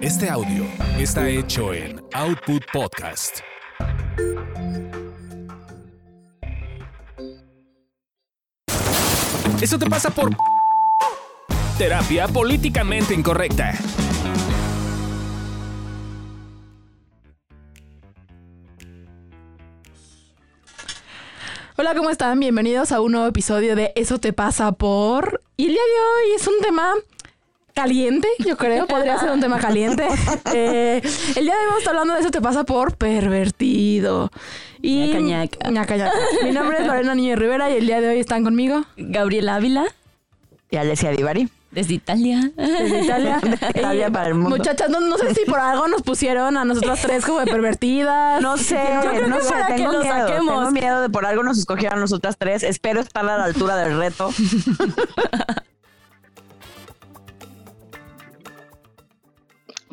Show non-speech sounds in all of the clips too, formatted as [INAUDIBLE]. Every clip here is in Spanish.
Este audio está hecho en Output Podcast. Eso te pasa por [LAUGHS] terapia políticamente incorrecta. Hola, ¿cómo están? Bienvenidos a un nuevo episodio de Eso te pasa por... Y el día de hoy es un tema caliente, yo creo, podría ser un tema caliente. [LAUGHS] Eh, el día de hoy vamos a estar hablando de Eso te pasa por pervertido. Y... Ñaca, ñaca. Ñaca, ñaca. Mi nombre es Lorena Niño Rivera y el día de hoy están conmigo Gabriela Ávila, y Alessia Divari. desde Italia. desde Italia. [LAUGHS] Italia Y, para el mundo. Muchachas, no, no sé si por algo nos pusieron a nosotras tres como de pervertidas. No sé, Yo creo no que sé, para que tengo lo miedo. saquemos. Tengo miedo de por algo nos escogieran nosotras tres. Espero estar a la altura del reto. [LAUGHS]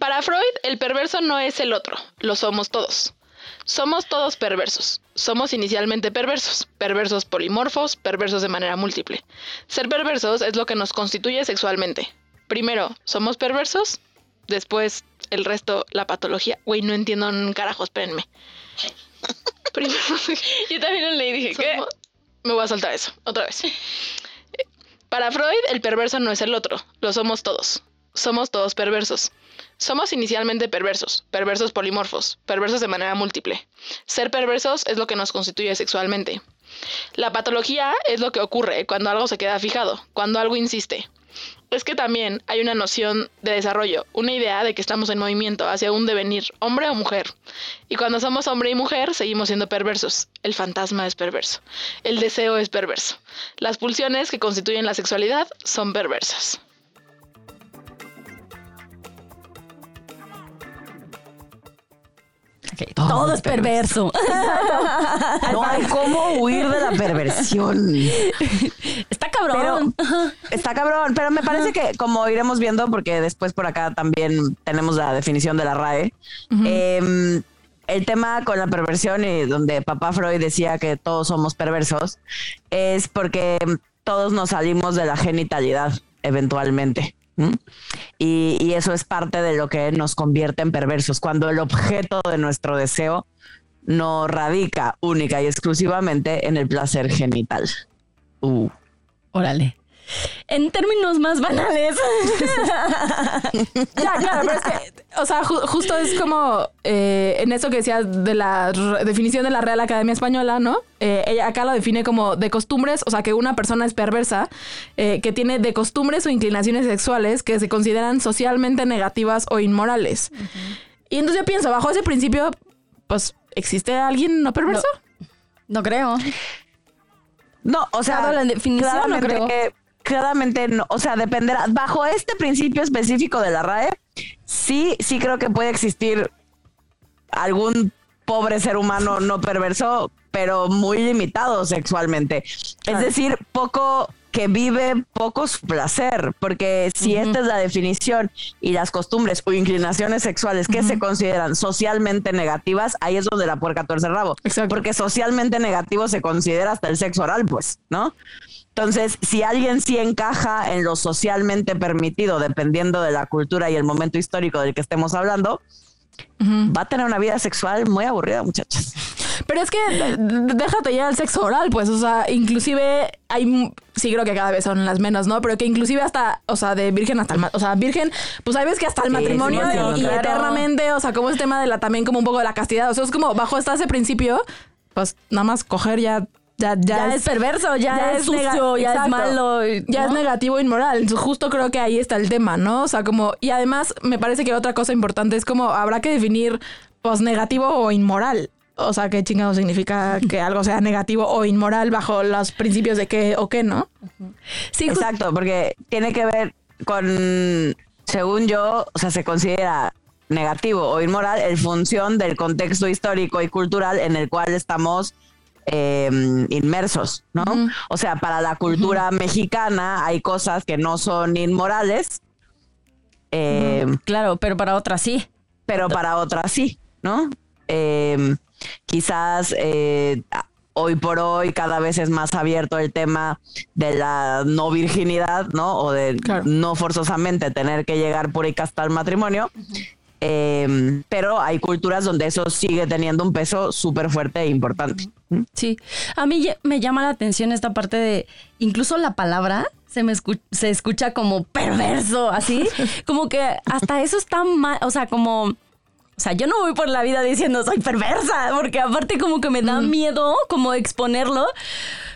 Para Freud, el perverso no es el otro, lo somos todos. Somos todos perversos. Somos inicialmente perversos, perversos polimorfos, perversos de manera múltiple. Ser perversos es lo que nos constituye sexualmente. Primero, somos perversos, después el resto, la patología. Güey, no entiendo un carajo, espérenme. [LAUGHS] Primero, Yo también lo leí y dije, somos- Me voy a saltar eso, otra vez. Para Freud, el perverso no es el otro, lo somos todos. Somos todos perversos. Somos inicialmente perversos, perversos polimorfos, perversos de manera múltiple. Ser perversos es lo que nos constituye sexualmente. La patología es lo que ocurre cuando algo se queda fijado, cuando algo insiste. Es que también hay una noción de desarrollo, una idea de que estamos en movimiento hacia un devenir, hombre o mujer. Y cuando somos hombre y mujer, seguimos siendo perversos. El fantasma es perverso. El deseo es perverso. Las pulsiones que constituyen la sexualidad son perversas. Todo, es perverso. [LAUGHS] No hay cómo huir de la perversión. [LAUGHS] Está cabrón. Está cabrón, pero me parece que como iremos viendo, porque después por acá también tenemos la definición de la RAE, eh, el tema con la perversión y donde papá Freud decía que todos somos perversos, es porque todos nos salimos de la genitalidad eventualmente. Y eso es parte de lo que nos convierte en perversos, cuando el objeto de nuestro deseo no radica única y exclusivamente en el placer genital. Uh. Órale. En términos más banales. Ya, claro, pero es que, o sea, ju- justo es como eh, en eso que decías de la definición de la Real Academia Española, ¿no? Eh, ella acá lo define como de costumbres, o sea, que una persona es perversa, eh, que tiene de costumbres o inclinaciones sexuales que se consideran socialmente negativas o inmorales. Y entonces yo pienso, bajo ese principio, pues, ¿existe alguien no perverso? No creo. No, o sea, la definición, no creo. Claramente no, o sea, dependerá. Bajo este principio específico de la RAE, sí, sí creo que puede existir algún pobre ser humano no perverso, pero muy limitado sexualmente. Es decir, poco que vive poco su placer, porque si esta es la definición y las costumbres o inclinaciones sexuales que se consideran socialmente negativas, ahí es donde la puerca tuerce el rabo. Exacto. Porque socialmente negativo se considera hasta el sexo oral, pues, ¿no? Entonces, si alguien sí encaja en lo socialmente permitido, dependiendo de la cultura y el momento histórico del que estemos hablando, va a tener una vida sexual muy aburrida, muchachas. Pero es que d- déjate ya el sexo oral, pues, o sea, inclusive hay, sí creo que cada vez son las menos, ¿no? Pero que inclusive hasta, o sea, de virgen hasta el, ma- o sea, virgen, pues hay veces que hasta el Sí, matrimonio sí, y, sí, y claro. eternamente, o sea, como es tema de la, también como un poco de la castidad, o sea, es como bajo hasta ese principio, pues nada más coger ya, ya, ya, Ya, es, perverso, ya, ya es, sucio, ya es malo. ya es negativo e inmoral. Justo creo que ahí está el tema, ¿no? O sea, como, y además me parece que otra cosa importante es como habrá que definir, pues, negativo o inmoral. O sea, qué chingado significa que algo sea negativo o inmoral bajo los principios de qué o qué, ¿no? Sí, Exacto, porque tiene que ver con, según yo, o sea, se considera negativo o inmoral en función del contexto histórico y cultural en el cual estamos eh, inmersos, ¿no? O sea, para la cultura mexicana hay cosas que no son inmorales, eh, claro, pero para otras sí. pero para otras sí, ¿no? Eh, quizás eh, hoy por hoy cada vez es más abierto el tema de la no virginidad, ¿no? O de Claro. no forzosamente tener que llegar púrica hasta el matrimonio. Eh, pero hay culturas donde eso sigue teniendo un peso súper fuerte e importante. Sí, a mí me llama la atención esta parte de incluso la palabra se me se escucha como perverso, así, [LAUGHS] como que hasta eso está mal, o sea, como o sea, yo no voy por la vida diciendo soy perversa, porque aparte como que me da miedo como exponerlo,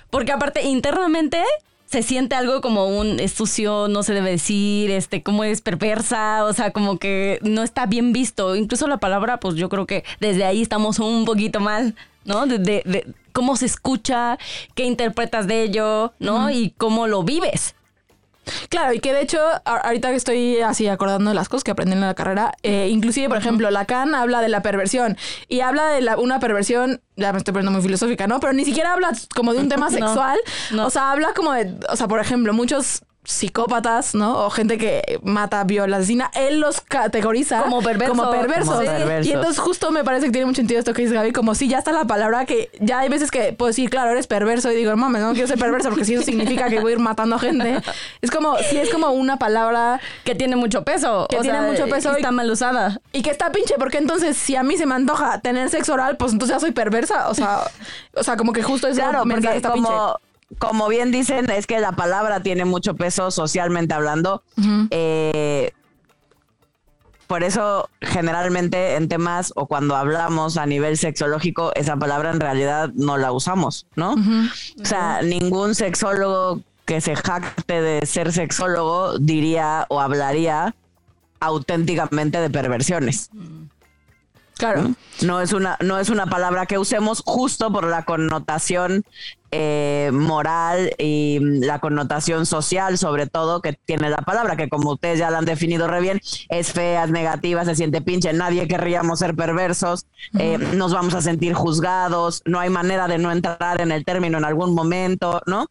porque aparte internamente se siente algo como un es sucio, no se debe decir, este, como es perversa, o sea, como que no está bien visto. Incluso la palabra, pues yo creo que desde ahí estamos un poquito mal, ¿no? De, de, cómo se escucha, qué interpretas de ello, ¿no? Y cómo lo vives. Claro, y que de hecho, ahorita que estoy así acordando de las cosas que aprendí en la carrera, eh, inclusive, por ejemplo, Lacan habla de la perversión y habla de la, una perversión, ya me estoy poniendo muy filosófica, ¿no? Pero ni siquiera habla como de un tema [LAUGHS] sexual, o sea, habla como de, o sea, por ejemplo, muchos psicópatas, ¿no? O gente que mata, viola, asesina, él los categoriza como, perversos. como perversos. Y entonces justo me parece que tiene mucho sentido esto que dice Gaby, como si ya está la palabra que ya hay veces que puedo decir, claro, eres perverso y digo, mames, no quiero ser perverso porque si eso significa que voy a ir matando a gente. [LAUGHS] Es como, si es como una palabra que tiene mucho peso. Que tiene mucho peso. Y está mal usada. Y que está pinche, porque entonces si a mí se me antoja tener sexo oral, pues entonces ya soy perversa. O sea, o sea como que justo eso claro, porque está como... pinche como bien dicen, es que la palabra tiene mucho peso socialmente hablando. Eh, por eso, generalmente en temas o cuando hablamos a nivel sexológico, esa palabra en realidad no la usamos, ¿no? O sea, ningún sexólogo que se jacte de ser sexólogo diría o hablaría auténticamente de perversiones. Claro. ¿no? es una, no es una palabra que usemos justo por la connotación eh, moral y la connotación social, sobre todo, que tiene la palabra, que como ustedes ya la han definido re bien, es fea, es negativa, se siente pinche, nadie querríamos ser perversos, eh, nos vamos a sentir juzgados, no hay manera de no entrar en el término en algún momento, ¿no?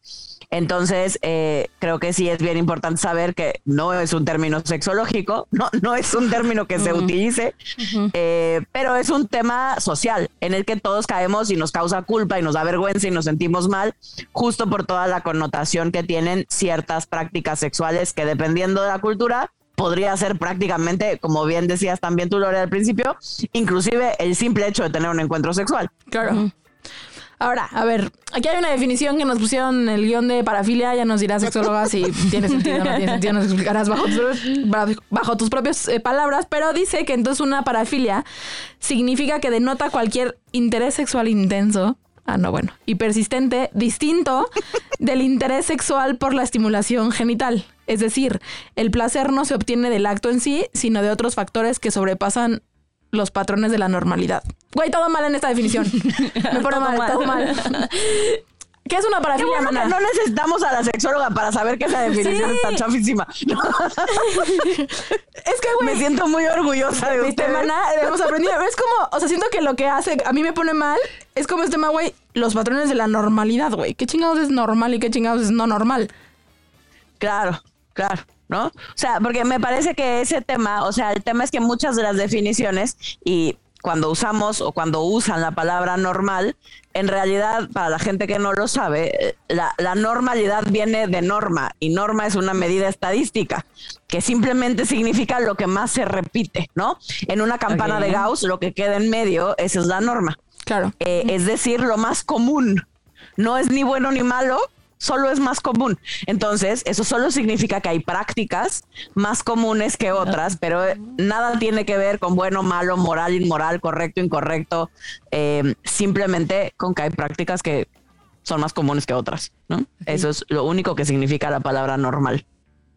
Entonces, eh, creo que sí es bien importante saber que no es un término sexológico, [LAUGHS] no, no es un término que se utilice, eh, pero es un tema social en el que todos caemos y nos causa culpa y nos da vergüenza y nos sentimos mal, justo por toda la connotación que tienen ciertas prácticas sexuales que dependiendo de la cultura, podría ser prácticamente, como bien decías también tú, Lore, al principio, inclusive el simple hecho de tener un encuentro sexual. Claro. Ahora, a ver, aquí hay una definición que nos pusieron en el guion de parafilia, ya nos dirás sexóloga si [LAUGHS] tiene sentido o no tiene sentido, nos explicarás bajo tus, bajo tus propias eh, palabras, pero dice que entonces una parafilia significa que denota cualquier interés sexual intenso, ah no, bueno, y persistente, distinto [LAUGHS] del interés sexual por la estimulación genital. Es decir, el placer no se obtiene del acto en sí, sino de otros factores que sobrepasan los patrones de la normalidad. Güey, todo mal en esta definición. [LAUGHS] Me pone mal, todo mal. [LAUGHS] ¿Qué es una parafilia, No necesitamos a la sexóloga para saber que esa definición está chafísima. [LAUGHS] es que, güey. Me siento muy orgullosa de usted. Mana, hemos aprendido. Es como, o sea, siento que lo que hace, a mí me pone mal, es como este tema, güey, los patrones de la normalidad, güey. ¿Qué chingados es normal y qué chingados es no normal? Claro, claro. ¿no? O sea, porque me parece que ese tema, o sea, el tema es que muchas de las definiciones y cuando usamos o cuando usan la palabra normal, en realidad, para la gente que no lo sabe, la, normalidad viene de norma y norma es una medida estadística que simplemente significa lo que más se repite, ¿no? En una campana de Gauss, lo que queda en medio, esa es la norma. Claro. Eh, es decir, lo más común. No es ni bueno ni malo, solo es más común. Entonces, eso solo significa que hay prácticas más comunes que otras, pero eh, nada tiene que ver con bueno, malo, moral, inmoral, correcto, incorrecto, eh, simplemente con que hay prácticas que son más comunes que otras, ¿no? Eso es lo único que significa la palabra normal.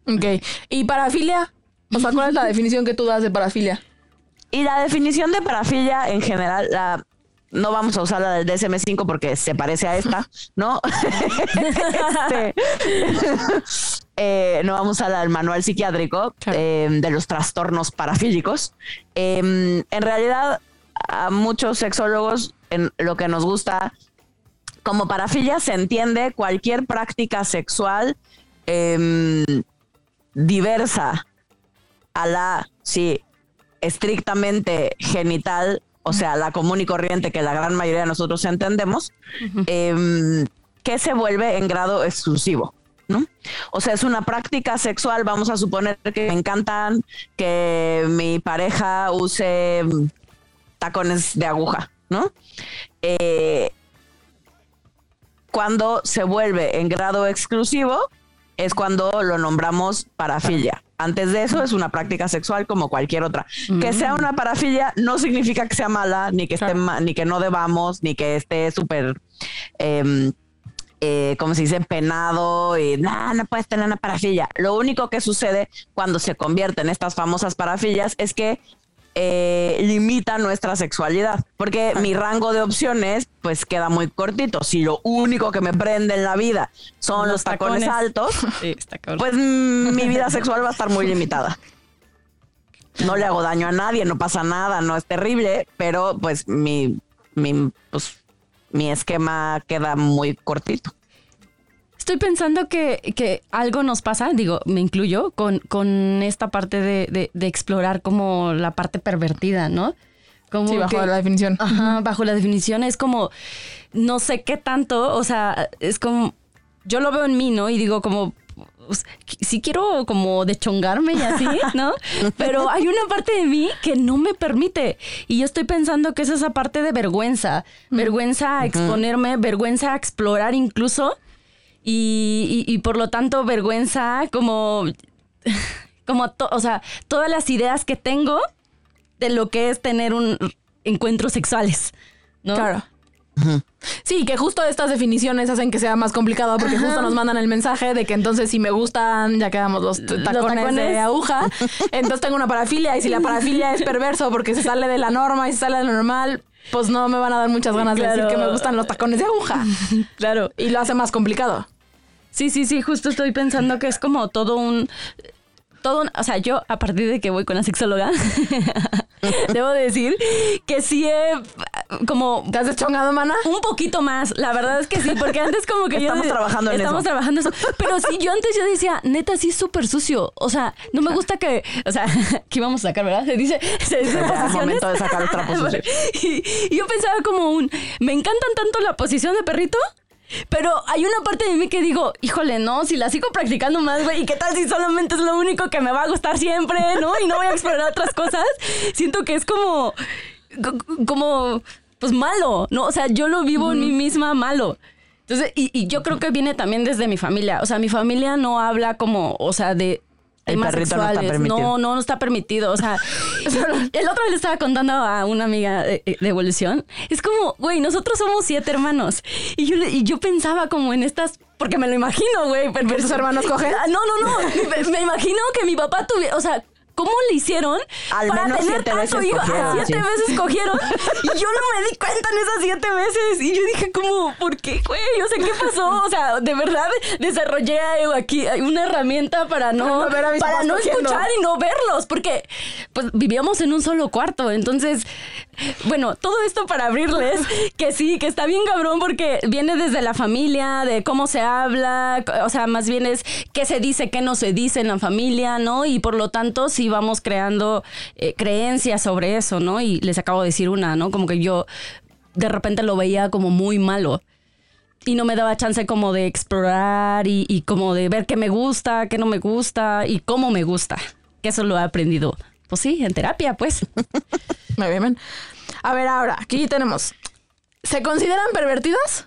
Ok. ¿Y parafilia? O sea, ¿cuál es la [LAUGHS] definición que tú das de parafilia? Y la definición de parafilia en general, la, no vamos a usar la del DSM5 porque se parece a esta, ¿no? [LAUGHS] Este, [LAUGHS] eh, no vamos a la del manual psiquiátrico eh, de los trastornos parafílicos. Em, en realidad, a muchos sexólogos en lo que nos gusta como parafilia se entiende cualquier práctica sexual em, diversa a la, sí, estrictamente genital o sea, la común y corriente que la gran mayoría de nosotros entendemos, em, que se vuelve en grado exclusivo. ¿no? O sea, es una práctica sexual, vamos a suponer que me encantan que mi pareja use tacones de aguja, ¿no? Eh, cuando se vuelve en grado exclusivo es cuando lo nombramos parafilia. Antes de eso es una práctica sexual como cualquier otra. Que sea una parafilia no significa que sea mala, ni que esté ni que no debamos, ni que esté súper em, eh, como se dice, penado y nah, no puedes tener una parafilia. Lo único que sucede cuando se convierte en estas famosas parafilias es que eh, limita nuestra sexualidad, porque mi rango de opciones pues queda muy cortito. Si lo único que me prende en la vida son los, Los tacones, tacones. altos, [LAUGHS] Sí, pues mm, mi vida sexual va a estar muy limitada. No le hago daño a nadie, no pasa nada, no es terrible, pero pues mi, mi, pues, mi esquema queda muy cortito. Estoy pensando que, que algo nos pasa, digo, me incluyo, con, con esta parte de, de- de explorar como la parte pervertida, ¿no? Como Sí, bajo que- la definición. Ajá, bajo la definición es como, no sé qué tanto, o sea, es como, yo lo veo en mí, ¿no? Y digo como, pues, sí quiero como dechongarme y así, [LAUGHS] ¿no? Pero hay una parte de mí que no me permite. Y yo estoy pensando que es esa parte de vergüenza, vergüenza a exponerme, vergüenza a explorar incluso. Y, y- y por lo tanto, vergüenza como, [LAUGHS] como, to- o sea, todas las ideas que tengo de lo que es tener un encuentros sexuales, ¿no? Claro. Sí, que justo estas definiciones hacen que sea más complicado porque justo nos mandan el mensaje de que entonces si me gustan, ya quedamos los tacones, tacones. de aguja, [LAUGHS] entonces tengo una parafilia y si la parafilia es perverso porque se sale de la norma y se sale de lo normal, pues no me van a dar muchas ganas de decir que me gustan los tacones de aguja [LAUGHS] Claro. y lo hace más complicado. Sí, sí, sí, justo estoy pensando que es como todo un... Todo o sea, yo a partir de que voy con la sexóloga, [LAUGHS] debo decir que sí he como ¿Te has deschongado, mana? un poquito más. La verdad es que sí, porque antes como que yo... Estamos trabajando en Estamos eso. trabajando eso. Pero sí, yo antes yo decía, neta, sí es súper sucio. O sea, no me gusta que... O sea, [LAUGHS] que íbamos a sacar, ¿verdad? Se dice... Se dice posiciones. momento de sacar los trapos [LAUGHS] sucios. y, y yo pensaba como un... Me encantan tanto la posición de perrito... Pero hay una parte de mí que digo, híjole, no, si la sigo practicando más, güey, ¿y qué tal si solamente es lo único que me va a gustar siempre, ¿no? Y no voy a explorar otras cosas. Siento que es como, co- como, pues malo, ¿no? O sea, yo lo vivo en mí misma malo. Entonces, y, y yo creo que viene también desde mi familia. O sea, mi familia no habla como, o sea, de temas no. No, no, no está permitido. O sea, [LAUGHS] el otro le estaba contando a una amiga de, de evolución. Es como, güey, nosotros somos siete hermanos. Y yo, y yo pensaba como en estas, porque me lo imagino, güey. tus hermanos cogen? [LAUGHS] No, no, no. [LAUGHS] me, me imagino que mi papá tuviera, o sea, ¿Cómo le hicieron Al para menos tener siete tanto veces hijo? Ah, cogieron, siete sí. veces cogieron. [LAUGHS] Y yo no me di cuenta en esas siete veces. Y yo dije como, ¿por qué, güey? O sea, ¿qué pasó? O sea, de verdad desarrollé aquí una herramienta para no, Para no ver a mis para papás no cogiendo. escuchar y no verlos. Porque pues vivíamos en un solo cuarto. Entonces, bueno, todo esto para abrirles que sí, que está bien cabrón porque viene desde la familia, de cómo se habla, o sea, más bien es qué se dice, qué no se dice en la familia, ¿no? Y por lo tanto sí vamos creando eh, creencias sobre eso, ¿no? Y les acabo de decir una, ¿no? Como que yo de repente lo veía como muy malo. Y no me daba chance como de explorar y, como de ver qué me gusta, qué no me gusta y cómo me gusta. Que eso lo he aprendido. Pues sí, en terapia, pues. [LAUGHS] Muy bien. A ver, ahora, aquí tenemos. ¿Se consideran pervertidos?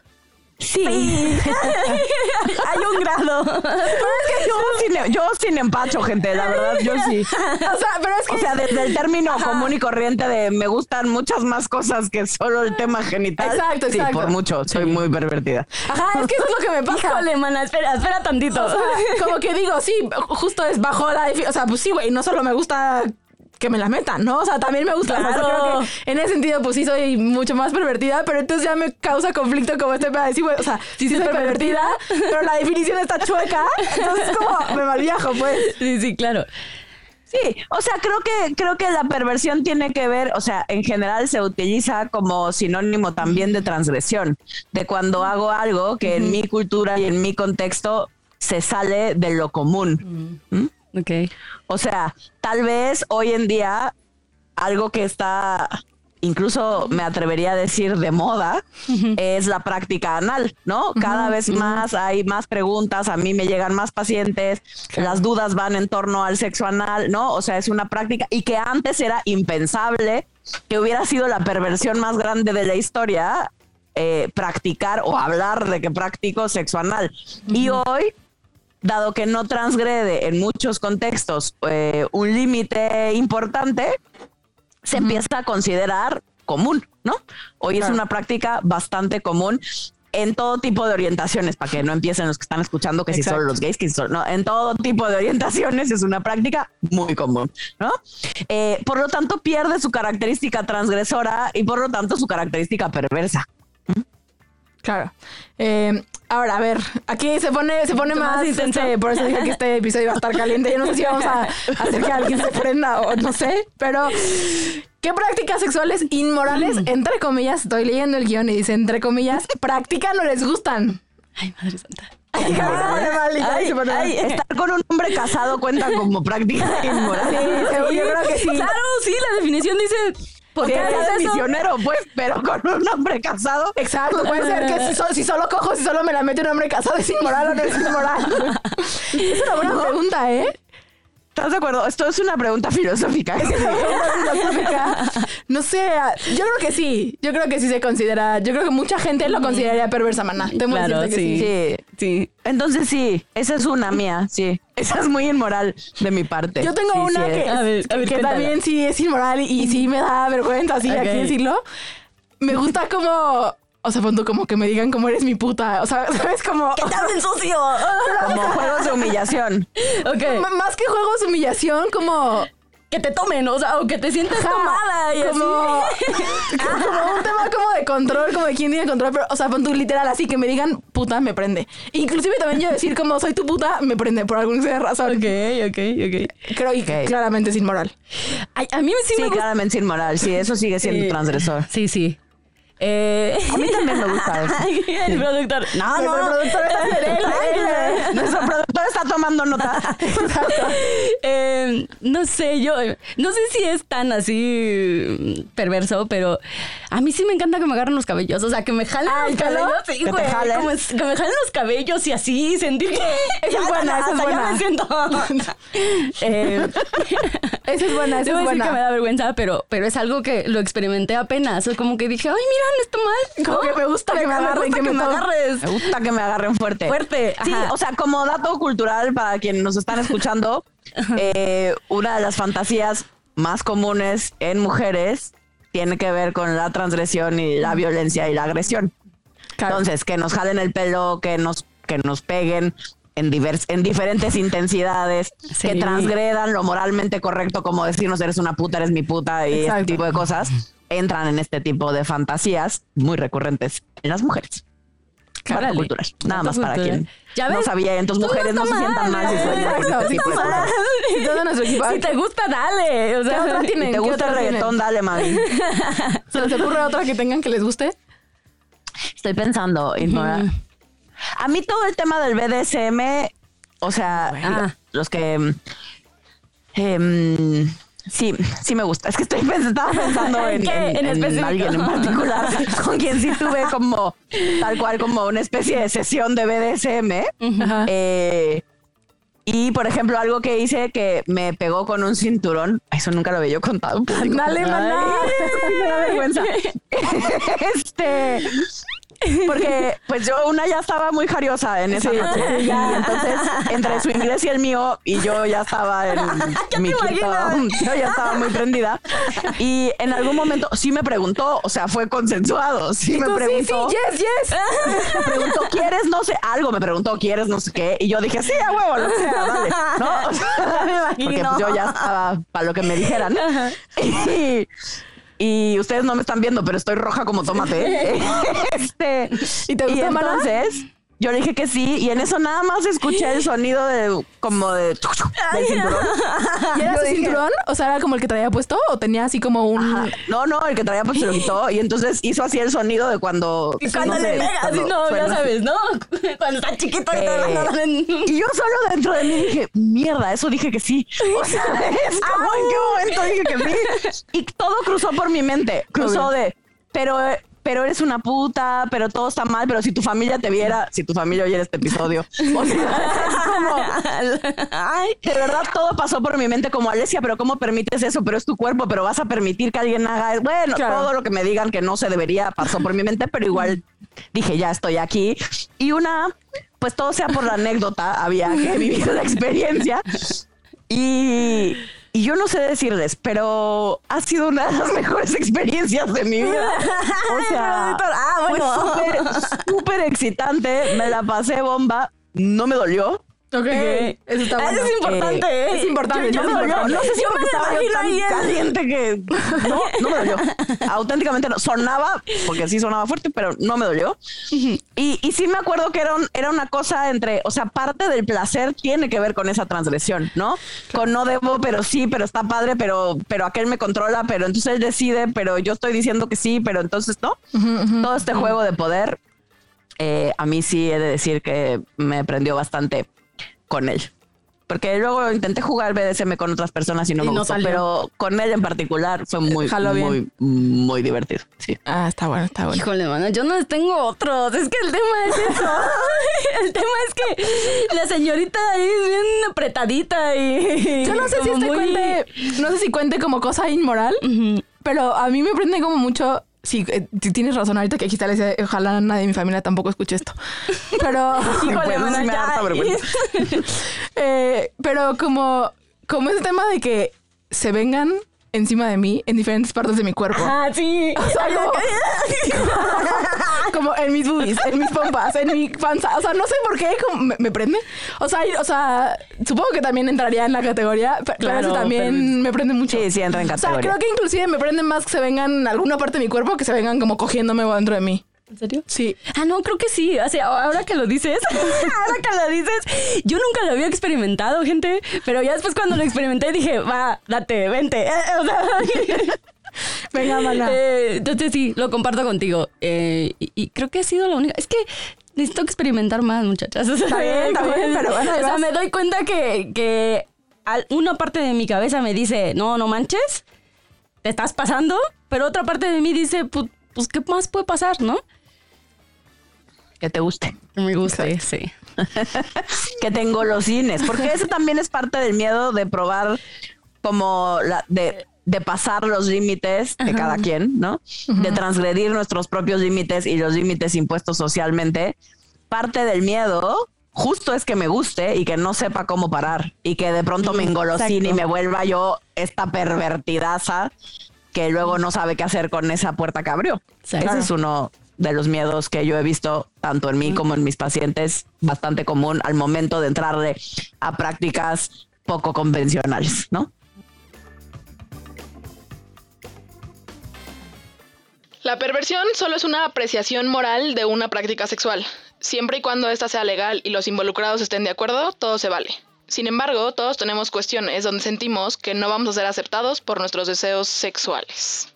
Sí. [LAUGHS] Hay un grado. Pero es que yo sin, yo sin empacho, gente, la verdad, yo sí. [LAUGHS] O sea, pero es que. O sea, desde el término común y corriente de me gustan muchas más cosas que solo el tema genital. Exacto, Sí, exacto. por mucho, soy muy pervertida. Ajá, es que eso es lo que me pasa. Híjole, mana, espera, espera tantito. O sea, como que digo, sí, justo es bajo la O sea, pues sí, güey, no solo me gusta que me la metan, ¿no? O sea, también me gusta. o sea, Claro. creo que en ese sentido, pues sí soy mucho más pervertida, pero entonces ya me causa conflicto como este para decir, güey, o sea, sí, sí soy pervertida, pero la definición está chueca, entonces como me malviajo, pues. Sí, sí, claro. Sí, o sea, creo que creo que la perversión tiene que ver, o sea, en general se utiliza como sinónimo también de transgresión, de cuando hago algo que en mi cultura y en mi contexto se sale de lo común. ¿Mm? Ok. O sea, tal vez hoy en día algo que está incluso me atrevería a decir de moda, es la práctica anal, ¿no? Cada vez más hay más preguntas, a mí me llegan más pacientes, las dudas van en torno al sexo anal, ¿no? O sea, es una práctica y que antes era impensable que hubiera sido la perversión más grande de la historia eh, practicar o hablar de que practico sexo anal. Y hoy dado que no transgrede en muchos contextos eh, un límite importante, se empieza a considerar común, ¿no? Hoy es una práctica bastante común en todo tipo de orientaciones, para que no empiecen los que están escuchando que si solo los gays, que si solo, no, en todo tipo de orientaciones es una práctica muy común, ¿no? Eh, por lo tanto, pierde su característica transgresora y por lo tanto su característica perversa. Claro. Eh, ahora, a ver, aquí se pone, se pone más, intenso. por eso dije que este episodio iba a estar caliente. Yo no sé si vamos a [LAUGHS] hacer que alguien se prenda o no sé, pero ¿qué prácticas sexuales inmorales, entre comillas, estoy leyendo el guion y dice, entre comillas, practican o les gustan? Ay, madre santa. estar con un hombre casado cuenta como práctica [LAUGHS] inmoral. Sí, yo creo que sí. Claro, sí, la definición dice porque es misionero, pues, pero con un hombre casado. Exacto, puede ser que si, solo cojo, si solo me la mete un hombre casado, ¿es inmoral o no es inmoral? [LAUGHS] es una buena pregunta, ¿eh? ¿Estás de acuerdo? Esto es una pregunta filosófica. No sé, yo creo que sí. Yo creo que sí se considera. Yo creo que mucha gente lo consideraría perversa, maná. claro, sí. sí. sí. Entonces sí, esa es una mía, sí. Esa es muy inmoral de mi parte. Yo tengo una que, que también sí es inmoral y, sí me da vergüenza, así aquí decirlo. Me gusta como o sea, cuando como que me digan cómo eres mi puta. O sea, [LAUGHS] ¿sabes? Como... ¿Qué tal el sucio? [LAUGHS] como juegos de humillación. Ok. más que juegos de humillación, como que te tomen, o sea, o que te sientas tomada y como, [LAUGHS] como un tema como de control, como de quién tiene control, pero, o sea, pon literal así, que me digan puta, me prende. Inclusive también yo decir como soy tu puta, me prende por alguna razón. Ok, ok, ok. Creo que claramente es inmoral. a mí sí, sí me gusta. claramente es inmoral, sí, eso sigue siendo transgresor. Sí, sí. Eh, a mí también me gusta [LAUGHS] eso. el productor. No, no, [LAUGHS] el productor está Nuestro productor está tomando nota. [LAUGHS] eh, no sé, yo no sé si es tan así mm, perverso, pero a mí sí me encanta que me agarren los cabellos. O sea, que me jalen ah, los cabellos. Sí, que, güey, como, que me jalen los cabellos y así sentir que. [LAUGHS] [LAUGHS] Esa es buena, esa es buena. me siento. eh, esa es buena, esa es buena. que me da vergüenza, pero, pero es algo que lo experimenté apenas. Es como que dije, ay, mira, no está mal. Como que me gusta que me agarren, que, me, agarres. Me gusta que me agarren fuerte. Fuerte. Sí, o sea, como dato cultural para quienes nos están escuchando, eh, una de las fantasías más comunes en mujeres tiene que ver con la transgresión y la violencia y la agresión. Entonces, que nos jalen el pelo, que nos, que nos peguen en, divers, en diferentes intensidades, que transgredan lo moralmente correcto, como decirnos eres una puta, eres mi puta y ese tipo de cosas entran en este tipo de fantasías muy recurrentes en las mujeres. Para cultural. Nada más para quien no sabía. Entonces, mujeres no, se sientan mal si Si te gusta, dale. O sea, otra tienen? Si te gusta el reggaetón, dale, mami. [LAUGHS] ¿Se les ocurre otra que tengan que les guste? Estoy pensando, A mí todo el tema del BDSM, o sea, ah. los que... Eh, Sí, sí me gusta. Es que estoy estaba pensando en, alguien en particular [LAUGHS] con quien sí tuve como tal cual como una especie de sesión de BDSM. Eh, y por ejemplo, algo que hice que me pegó con un cinturón. Eso nunca lo había yo contado. Dale, maná. [LAUGHS] me da vergüenza. [LAUGHS] este porque [LAUGHS] pues yo una ya estaba muy jariosa en esa noche. Y [LAUGHS] entonces, entre su inglés y el mío, y yo ya estaba en [LAUGHS] mi quinto, yo ya estaba muy prendida. Y en algún momento sí me preguntó, o sea, fue consensuado. Sí me preguntó. Sí, sí, yes, yes. Me preguntó, ¿quieres no sé algo? Me preguntó, ¿quieres no sé qué? Y yo dije, sí, a huevo, lo que sea, dale. ¿No? Porque pues, yo ya estaba para lo que me dijeran. Y y ustedes no me están viendo, pero estoy roja como tomate. [LAUGHS] [LAUGHS] este, ¿Y te gusta entonces, Yo le dije que sí y en eso nada más escuché el sonido de como de del cinturón. ¿Y era su cinturón? O sea, ¿era como el que traía puesto o tenía así como un... Ajá. No, no, el que traía pues se lo quitó y entonces hizo así el sonido de cuando Y cuando no le sé, pegas, cuando sí, no, ya sabes, ¿no? Cuando está chiquito y Eh, todo. Y yo solo dentro de mí dije, mierda, eso dije que sí. O sea, [LAUGHS] [LAUGHS] es como en qué momento dije que sí. Y todo cruzó por mi mente. Cruzó de, pero, pero eres una puta, pero todo está mal, pero si tu familia te viera, si tu familia oyera este episodio. [LAUGHS] O sea, es como, Ay, de verdad todo pasó por mi mente como Alesia, pero ¿cómo permites eso? Pero es tu cuerpo, pero vas a permitir que alguien haga. Bueno, Claro. todo lo que me digan que no se debería pasó por mi mente, pero igual dije, ya estoy aquí. Y una, pues todo sea por la anécdota, había que vivir la experiencia. [LAUGHS] Y, y yo no sé decirles, pero ha sido una de las [LAUGHS] mejores experiencias de mi vida. O sea, [LAUGHS] Ah, bueno. fue súper, súper excitante, me la pasé bomba, no me dolió. Ok, eso está bueno. Eso es importante, ¿eh? es importante, Yo, no yo. No sé si Yo porque me estaba yo imagino tan ahí en- caliente que no, no me dolió. [LAUGHS] Auténticamente no. Sonaba, porque sí sonaba fuerte, pero no me dolió. Y, y sí me acuerdo que era, un- era una cosa entre, o sea, parte del placer tiene que ver con esa transgresión, ¿no? Con no debo, pero sí, pero está padre, pero, pero aquel me controla, pero entonces él decide, pero yo estoy diciendo que sí, pero entonces no. Todo este juego de poder, eh, a mí sí he de decir que me prendió bastante con él. Porque luego intenté jugar BDSM con otras personas y no Y me no gustó, salió. pero con él en particular fue muy, Jaló bien. muy, muy divertido. Sí. Ah, está bueno, está bueno. Híjole, mano, yo no tengo otros. Es que el tema es eso. [LAUGHS] el tema es que la señorita ahí es bien apretadita y. Yo no sé si este muy- cuente, no sé si cuente como cosa inmoral, pero a mí me prende como mucho. Sí, eh, ti- tienes razón ahorita que dijiste, Alicia, ojalá nadie de mi familia tampoco escuche esto. [LAUGHS] Pero, Híjole, [LAUGHS] sí ya. vergüenza. [LAUGHS] Eh, pero como, como ese tema de que se vengan encima de mí en diferentes partes de mi cuerpo. Ah, sí. [LAUGHS] O sea, como, [LAUGHS] como en mis boobies, en mis pompas, en mi panza. O sea, no sé por qué me, me prende. O sea, o sea, supongo que también entraría en la categoría, pe- pero Claro, eso también me prende mucho. Sí, sí, entra en O sea, categoría. creo que inclusive me prende más que se vengan en alguna parte de mi cuerpo que se vengan como cogiéndome dentro de mí. ¿En serio? Sí. Ah, no, creo que sí. O sea, ahora que lo dices, [LAUGHS] ahora que lo dices, yo nunca lo había experimentado, gente. Pero ya después cuando lo experimenté dije, va, date, vente. [LAUGHS] [LAUGHS] Venga, mana. eh, entonces sí, lo comparto contigo. Eh, y, y creo que ha sido la única. Es que necesito experimentar más, muchachas. Está bien, está bien, pero bueno, O sea, me doy cuenta que, que una parte de mi cabeza me dice, no, no manches, te estás pasando. Pero otra parte de mí dice, pues, pues ¿qué más puede pasar, no? Que te guste. [LAUGHS] Me guste, sí. [LAUGHS] que te engolosines, porque eso también es parte del miedo de probar como la, de, de pasar los límites de cada quien, ¿no? De transgredir nuestros propios límites y los límites impuestos socialmente. Parte del miedo justo es que me guste y que no sepa cómo parar y que de pronto me engolosine y me vuelva yo esta pervertidaza que luego no sabe qué hacer con esa puerta que abrió. Exacto. Ese es uno de los miedos que yo he visto tanto en mí como en mis pacientes, bastante común al momento de entrarle a prácticas poco convencionales, ¿no? La perversión solo es una apreciación moral de una práctica sexual. Siempre y cuando ésta sea legal y los involucrados estén de acuerdo, todo se vale. Sin embargo, todos tenemos cuestiones donde sentimos que no vamos a ser aceptados por nuestros deseos sexuales.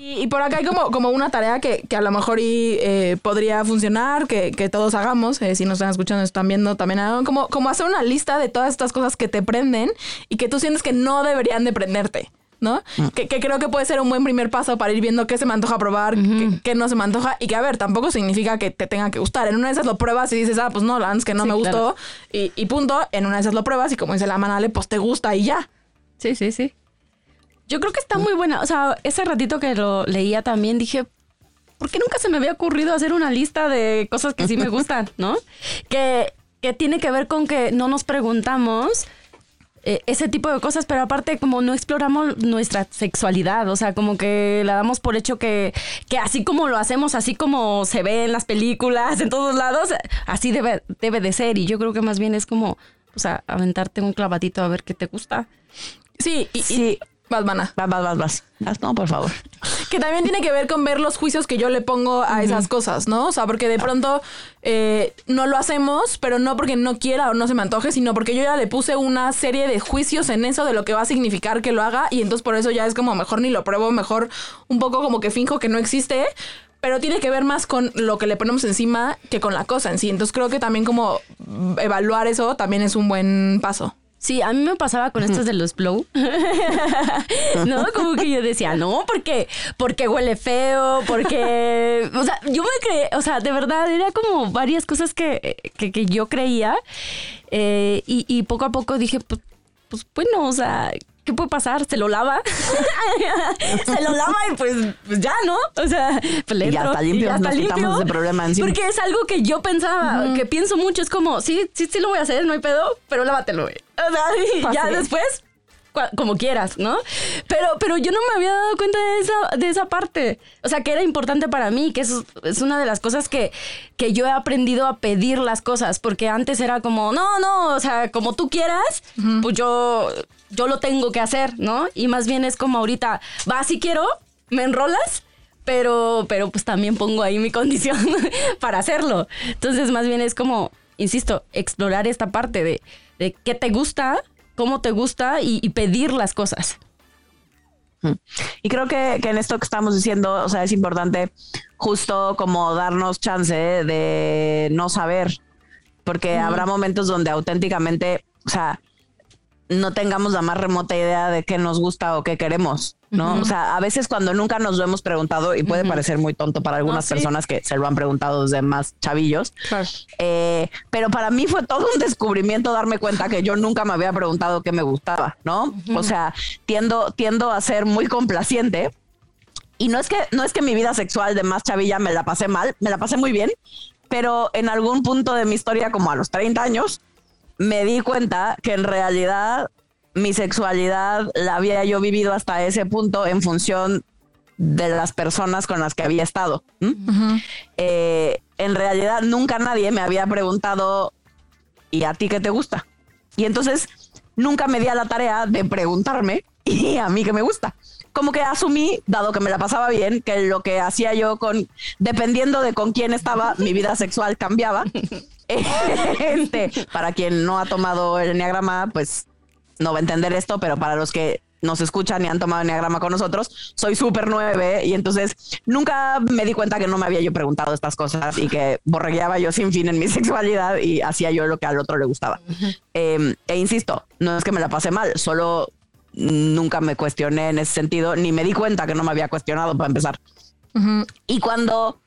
Y, y por acá hay como, como una tarea que, que a lo mejor y, eh, podría funcionar, que, que todos hagamos, eh, si nos están escuchando, nos están viendo, también como, como hacer una lista de todas estas cosas que te prenden y que tú sientes que no deberían de prenderte. ¿No? Que, que creo que puede ser un buen primer paso para ir viendo qué se me antoja probar, qué, qué no se me antoja. Y que, a ver, tampoco significa que te tenga que gustar. En una de esas lo pruebas y dices, ah, pues no, la verdad es que no Sí, me gustó. claro. Y, y punto. En una de esas lo pruebas y como dice la manale, pues te gusta y ya. Sí, sí, sí. Yo creo que está muy buena. O sea, ese ratito que lo leía también dije, ¿por qué nunca se me había ocurrido hacer una lista de cosas que sí me gustan, [LAUGHS] no? Que, que tiene que ver con que no nos preguntamos eh, ese tipo de cosas, pero aparte como no exploramos nuestra sexualidad, o sea, como que la damos por hecho que, que así como lo hacemos, así como se ve en las películas, en todos lados, así debe, debe de ser. Y yo creo que más bien es como, o sea, aventarte un clavadito a ver qué te gusta. Sí, y, Sí. Vas, mana. Vas, vas, vas, vas. No, por favor. Que también tiene que ver con ver los juicios que yo le pongo a esas cosas, ¿no? O sea, porque de pronto eh, no lo hacemos, pero no porque no quiera o no se me antoje, sino porque yo ya le puse una serie de juicios en eso de lo que va a significar que lo haga y entonces por eso ya es como mejor ni lo pruebo, mejor un poco como que finjo que no existe. Pero tiene que ver más con lo que le ponemos encima que con la cosa en sí. Entonces creo que también como evaluar eso también es un buen paso. Sí, a mí me pasaba con estos de los blow. [LAUGHS] no, como que yo decía, no, porque, porque huele feo, porque. O sea, yo me creé, o sea, de verdad, era como varias cosas que, que, que yo creía. eh, y, y poco a poco dije, pues, pues bueno, o sea, ¿qué puede pasar? Se lo lava. [LAUGHS] se lo lava y pues, pues ya, ¿no? O sea, pues le Y ya está limpio, ya nos quitamos ese problema encima. Porque es algo que yo pensaba, que pienso mucho, es como, sí, sí, sí lo voy a hacer, no hay pedo, pero lávatelo, güey. O sea, [LAUGHS] y ya después, como quieras, ¿no? Pero, pero yo no me había dado cuenta de esa, de esa parte. O sea, que era importante para mí, que eso es una de las cosas que, que yo he aprendido a pedir las cosas, porque antes era como, no, no, o sea, como tú quieras, pues yo, yo lo tengo que hacer, ¿no? Y más bien es como ahorita, va, si quiero, me enrolas. Pero, pero pues también pongo ahí mi condición [LAUGHS] para hacerlo. Entonces, más bien es como, insisto, explorar esta parte de, de qué te gusta, cómo te gusta y, y pedir las cosas. Y creo que, que en esto que estamos diciendo, o sea, es importante justo como darnos chance de no saber, porque habrá momentos donde auténticamente, o sea, no tengamos la más remota idea de qué nos gusta o qué queremos, ¿no? O sea, a veces cuando nunca nos lo hemos preguntado, y puede parecer muy tonto para algunas sí. personas que se lo han preguntado desde más chavillos, Claro. eh, pero para mí fue todo un descubrimiento darme cuenta que yo nunca me había preguntado qué me gustaba, ¿no? O sea, tiendo, tiendo a ser muy complaciente. Y no es que, no es que mi vida sexual de más chavilla me la pasé mal, me la pasé muy bien, pero en algún punto de mi historia, como a los 30 años, me di cuenta que en realidad mi sexualidad la había yo vivido hasta ese punto en función de las personas con las que había estado. Eh, en realidad nunca nadie me había preguntado, ¿y a ti qué te gusta? Y entonces nunca me di a la tarea de preguntarme, [LAUGHS] ¿y a mí qué me gusta? Como que asumí, dado que me la pasaba bien, que lo que hacía yo con, dependiendo de con quién estaba, mi vida sexual cambiaba. [LAUGHS] [LAUGHS] Este, para quien no ha tomado el enneagrama, pues no va a entender esto, pero para los que nos escuchan y han tomado enneagrama con nosotros, soy súper nueve y entonces nunca me di cuenta que no me había yo preguntado estas cosas y que borregueaba yo sin fin en mi [LAUGHS] sexualidad y hacía yo lo que al otro le gustaba. Eh, e insisto, no es que me la pasé mal, solo nunca me cuestioné en ese sentido, ni me di cuenta que no me había cuestionado para empezar. Y cuando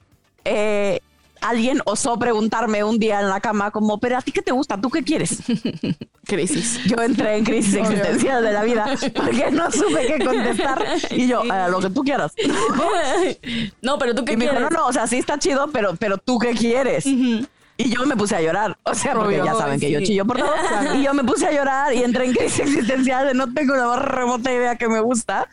eh, alguien osó preguntarme un día en la cama como, pero a ti qué te gusta, tú qué quieres. [LAUGHS] Crisis. Yo entré en crisis existencial de la vida porque no supe qué contestar y yo, "A lo que tú quieras. [LAUGHS] no, pero tú qué Y me dijo, quieres. no, no, o sea, sí está chido, pero, pero tú qué quieres. Y yo me puse a llorar, o sea, porque Obvio. ya saben que yo chillo por todo. Y yo me puse a llorar y entré en crisis existencial de no tengo la más remota idea que me gusta.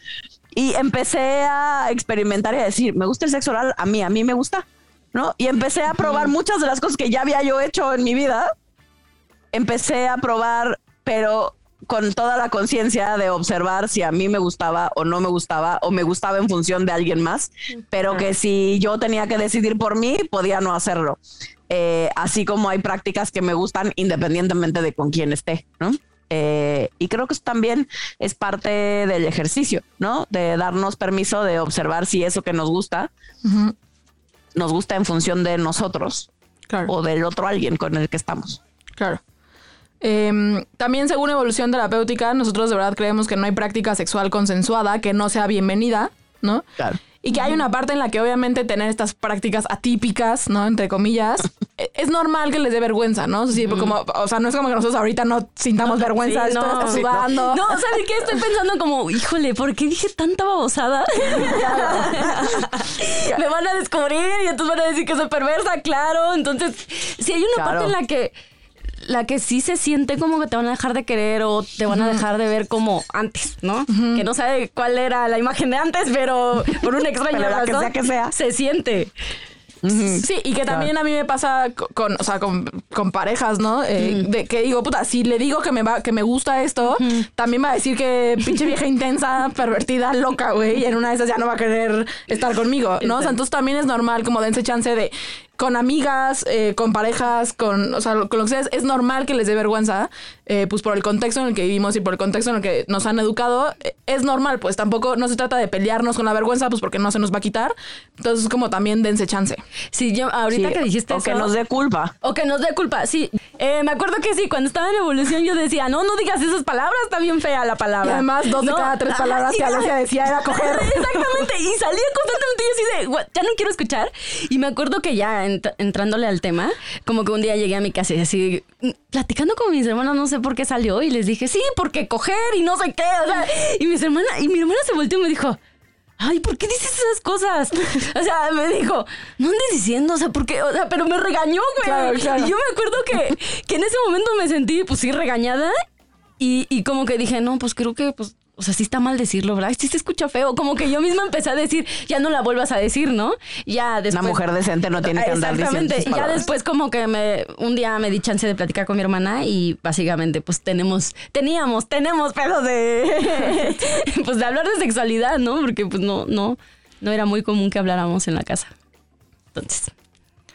Y empecé a experimentar y a decir, me gusta el sexo oral, a mí, a mí me gusta, ¿no? Y empecé a probar muchas de las cosas que ya había yo hecho en mi vida. Empecé a probar, pero con toda la conciencia de observar si a mí me gustaba o no me gustaba o me gustaba en función de alguien más, pero que si yo tenía que decidir por mí, podía no hacerlo. Eh, así como hay prácticas que me gustan independientemente de con quién esté, ¿no? Eh, y creo que eso también es parte del ejercicio, ¿no? De darnos permiso de observar si eso que nos gusta nos gusta en función de nosotros Claro. o del otro alguien con el que estamos. Claro. Em, también según evolución terapéutica, nosotros de verdad creemos que no hay práctica sexual consensuada que no sea bienvenida, ¿no? Claro. Y que hay una parte en la que obviamente tener estas prácticas atípicas, ¿no? Entre comillas, [LAUGHS] es normal que les dé vergüenza, ¿no? Sí, como, o sea, no es como que nosotros ahorita no sintamos vergüenza, sí, no, sí, sudando. No, ¿sabes qué? Estoy pensando como, híjole, ¿por qué dije tanta babosada? [LAUGHS] [LAUGHS] Me van a descubrir y entonces van a decir que soy perversa, claro. Entonces, si hay una Claro. parte en la que la que sí se siente como que te van a dejar de querer o te van a dejar de ver como antes, ¿no? Que no sabe cuál era la imagen de antes, pero por una extraña Pero la que razón sea que sea. se siente. Sí, y que también a mí me pasa co- con, o sea, con, con parejas, ¿no? Eh, De que digo, puta, si le digo que me va, que me gusta esto, también va a decir que pinche vieja intensa, pervertida, loca, güey, y en una de esas ya no va a querer estar conmigo, ¿no? O sea, entonces también es normal como dense chance de con amigas, eh, con parejas, con, o sea, con lo que sea, es- normal que les dé vergüenza, eh, pues por el contexto en el que vivimos y por el contexto en el que nos han educado, eh, es normal, pues tampoco no se trata de pelearnos con la vergüenza, pues porque no se nos va a quitar. Entonces, como también dense chance. Sí, yo ahorita Sí, que dijiste o eso. que nos dé culpa. O que nos dé culpa, sí. Eh, me acuerdo que sí, cuando estaba en evolución yo decía, no, no digas esas palabras, está bien fea la palabra. Y además, dos de No. cada tres palabras que [LAUGHS] Ajá, Alesia decía era coger. [LAUGHS] Exactamente, y salía constantemente yo así de, "What? ya no quiero escuchar. Y me acuerdo que ya ent- entrándole al tema, como que un día llegué a mi casa y así, mm, platicando con mis hermanas, no sé por qué salió, y les dije, sí, porque coger y no sé qué, o sea, y mis hermanas, y mi hermana se volteó y me dijo, Ay, ¿por qué dices esas cosas? O sea, me dijo, no andes diciendo, o sea, ¿por qué? O sea, pero me regañó, güey. Claro, claro. Y yo me acuerdo que, que en ese momento me sentí, pues sí, regañada. Y, y como que dije, no, pues creo que, pues, o sea, sí está mal decirlo, ¿verdad? Sí se escucha feo. Como que yo misma empecé a decir, ya no la vuelvas a decir, ¿no? Ya después. Una mujer decente no tiene que andar diciendo Exactamente. ya después como que me un día me di chance de platicar con mi hermana y básicamente pues tenemos teníamos tenemos pedos de [LAUGHS] pues de hablar de sexualidad, ¿no? Porque pues no no no era muy común que habláramos en la casa. Entonces,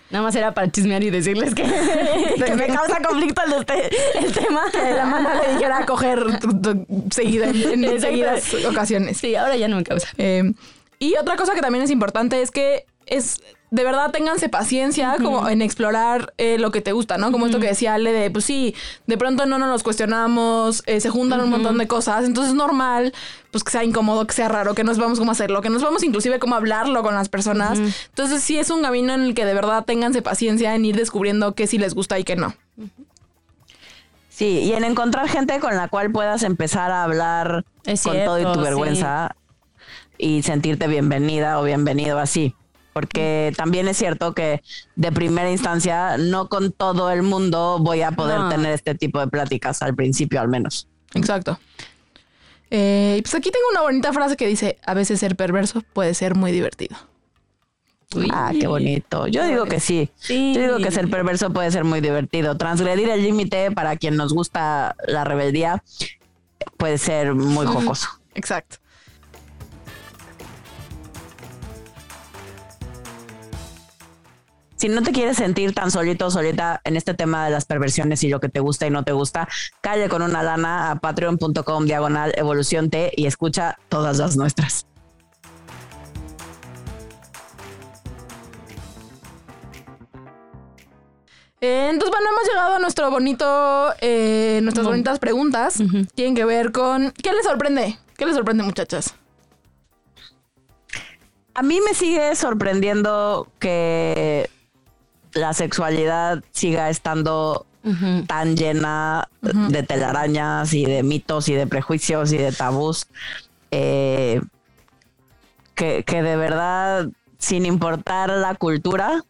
nada más era para chismear y decirles que, [LAUGHS] que me causa conflicto el, este- el tema. Que la mamá le dijera a coger seguida, en [LAUGHS] seguidas ocasiones. Sí, ahora ya no me causa. Eh, y otra cosa que también es importante es que es de verdad ténganse paciencia como en explorar eh, lo que te gusta, ¿no? Como esto que decía Ale de, pues sí, de pronto no nos los cuestionamos, eh, se juntan un montón de cosas, entonces es normal, pues que sea incómodo, que sea raro, que no sepamos cómo hacerlo, que no sepamos inclusive cómo hablarlo con las personas. Entonces sí es un camino en el que de verdad ténganse paciencia en ir descubriendo qué sí les gusta y qué no. Sí, y en encontrar gente con la cual puedas empezar a hablar Es con todo y tu sí. vergüenza y sentirte bienvenida o bienvenido así. Porque también es cierto que de primera instancia no con todo el mundo voy a poder No. tener este tipo de pláticas, al principio al menos. Exacto. Eh, pues aquí tengo una bonita frase que dice, a veces ser perverso puede ser muy divertido. Uy. Ah, qué bonito. Yo digo que sí. Sí. Yo digo que ser perverso puede ser muy divertido. Transgredir el límite para quien nos gusta la rebeldía puede ser muy jocoso. Exacto. Si no te quieres sentir tan solito o solita en este tema de las perversiones y lo que te gusta y no te gusta, calle con una lana a patreon.com diagonal evolución T y escucha todas las nuestras. Eh, entonces, bueno, hemos llegado a nuestro bonito, eh, nuestras bonitas preguntas. Tienen que ver con, ¿qué les sorprende? ¿Qué les sorprende, muchachas? A mí me sigue sorprendiendo que la sexualidad siga estando tan llena de telarañas y de mitos y de prejuicios y de tabús. eh, que, que de verdad, sin importar la cultura,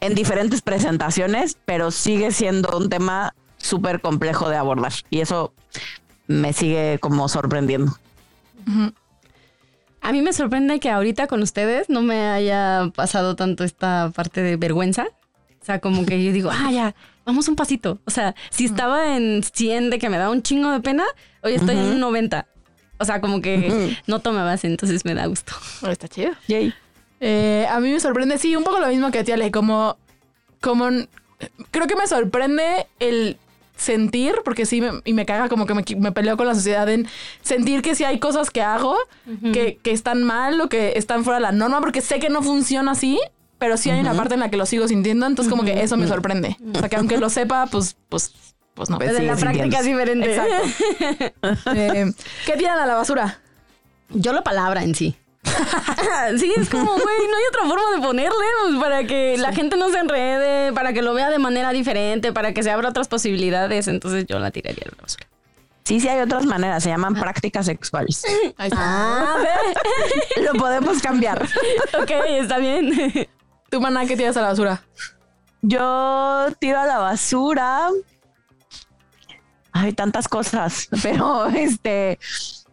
en diferentes presentaciones, pero sigue siendo un tema súper complejo de abordar. Y eso me sigue como sorprendiendo. A mí me sorprende que ahorita con ustedes no me haya pasado tanto esta parte de vergüenza. O sea, como que yo digo, [LAUGHS] ah, ya, vamos un pasito. O sea, si estaba en 100 de que me da un chingo de pena, hoy estoy en un 90. O sea, como que no toma base, entonces me da gusto. Oh, está chido. Yay. Eh, a mí me sorprende, sí, un poco lo mismo que a ti, Ale, como, como, creo que me sorprende el sentir, porque sí, me, y me caga como que me, me peleo con la sociedad en sentir que sí hay cosas que hago que, que están mal o que están fuera de la norma, porque sé que no funciona así, pero sí hay una parte en la que lo sigo sintiendo, entonces como que eso me sorprende. O sea, que aunque lo sepa, pues, pues, pues no. Pues Pero la práctica es diferente. Exacto. [LAUGHS] Eh, ¿Qué tiran a la basura? Yo la palabra en sí. [LAUGHS] sí, es como, güey, no hay otra forma de ponerle, pues, para que la gente no se enrede, para que lo vea de manera diferente, para que se abra otras posibilidades. Entonces yo la tiraría a la basura. Sí, sí hay otras maneras, se llaman prácticas sexuales. [LAUGHS] Ahí está. Ah, ve. [LAUGHS] Lo podemos cambiar. ok, está bien. ¿Tu maná qué tiras a la basura? Yo tiro a la basura. Hay tantas cosas, pero este,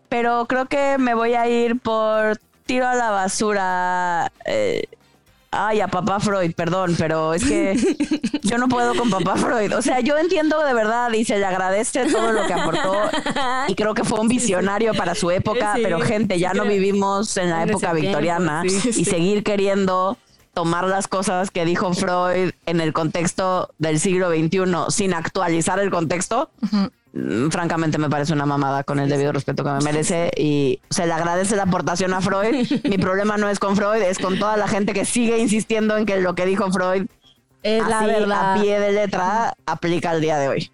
pero creo que me voy a ir por tiro a la basura eh, Ay, a papá Freud, perdón, pero es que [LAUGHS] yo no puedo con papá Freud. O sea, yo entiendo de verdad y se le agradece todo lo que aportó y creo que fue un visionario para su época, Sí, pero gente, ya no vivimos en la En época tiempo, victoriana sí, y seguir queriendo tomar las cosas que dijo Freud en el contexto del siglo XXI sin actualizar el contexto, mm, francamente me parece una mamada con el debido respeto que me merece y se le agradece la aportación a Freud. [LAUGHS] Mi problema no es con Freud, es con toda la gente que sigue insistiendo en que lo que dijo Freud Es la verdad. a pie de letra aplica al día de hoy.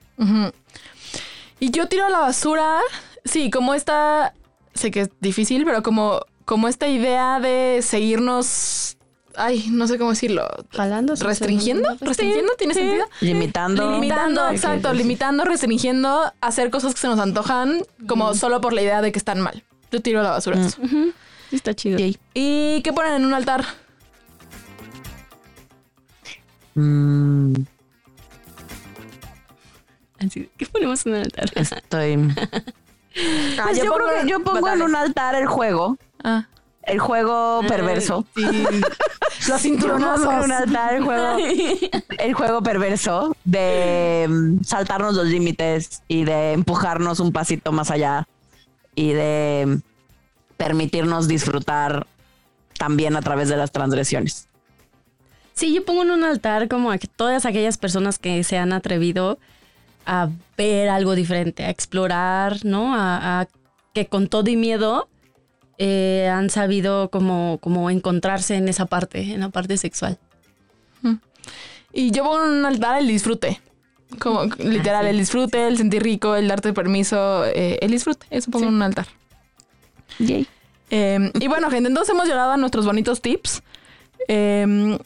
Y yo tiro a la basura, sí, como esta, sé que es difícil, pero como, como esta idea de seguirnos, ay, no sé cómo decirlo, Jalando. restringiendo, restringiendo, ¿tiene sentido? Limitando. Limitando, Sí, exacto, sí, sí. limitando, restringiendo, hacer cosas que se nos antojan como solo por la idea de que están mal. Yo tiro a la basura eso. Sí, está chido. ¿Y qué ponen en un altar? Mm, ¿Qué ponemos en el altar? estoy. [LAUGHS] Ah, Pues yo, yo pongo, creo que- yo pongo Dale. en un altar el juego, Ah, el juego perverso. Los pongo en un cinturonazos. altar el juego, [LAUGHS] el juego perverso de mm, saltarnos los límites y de empujarnos un pasito más allá y de mm, permitirnos disfrutar también a través de las transgresiones. Sí, yo pongo en un altar como a todas aquellas personas que se han atrevido a ver algo diferente, a explorar, ¿no? A, a que con todo y miedo eh, han sabido como, como encontrarse en esa parte, en la parte sexual. Y yo pongo en un altar el disfrute. Como [LAUGHS] literal, el disfrute, el sentir rico, el darte permiso, eh, el disfrute. Eso pongo en un altar. Eh, y bueno, gente, entonces hemos llegado a nuestros bonitos tips. Eh,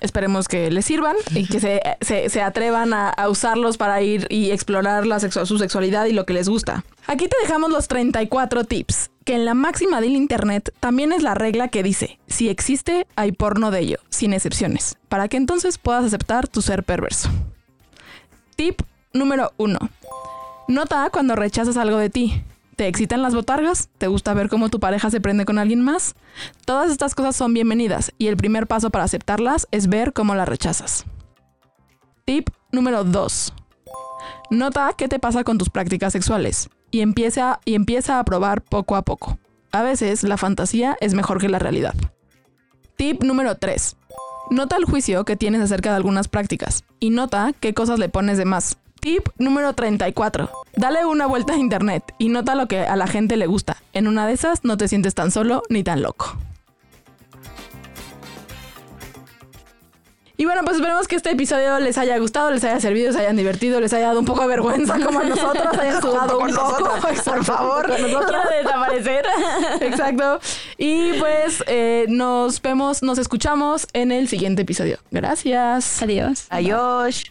esperemos que les sirvan y que se, [LAUGHS] se- se atrevan a, a usarlos para ir y explorar la sexu- su sexualidad y lo que les gusta. Aquí te dejamos los 34 tips, que en la máxima del Internet también es la regla que dice, si existe, hay porno de ello, sin excepciones, para que entonces puedas aceptar tu ser perverso. Tip número 1. Nota cuando rechazas algo de ti. ¿Te excitan las botargas? ¿Te gusta ver cómo tu pareja se prende con alguien más? Todas estas cosas son bienvenidas y el primer paso para aceptarlas es ver cómo las rechazas. Tip número 2. Nota qué te pasa con tus prácticas sexuales y empieza, a probar poco a poco. A veces la fantasía es mejor que la realidad. Tip número 3. Nota el juicio que tienes acerca de algunas prácticas y nota qué cosas le pones de más. Tip número 34. Dale una vuelta a internet y nota lo que a la gente le gusta. En una de esas no te sientes tan solo ni tan loco. Y bueno, pues esperemos que este episodio les haya gustado, les haya servido, se hayan divertido, les haya dado un poco de vergüenza como a nosotros, hayan sudado [LAUGHS] un poco. [LAUGHS] Por favor, Quiero [LAUGHS] desaparecer. Exacto. Y pues eh, nos vemos, nos escuchamos en el siguiente episodio. Gracias. Adiós. Adiós.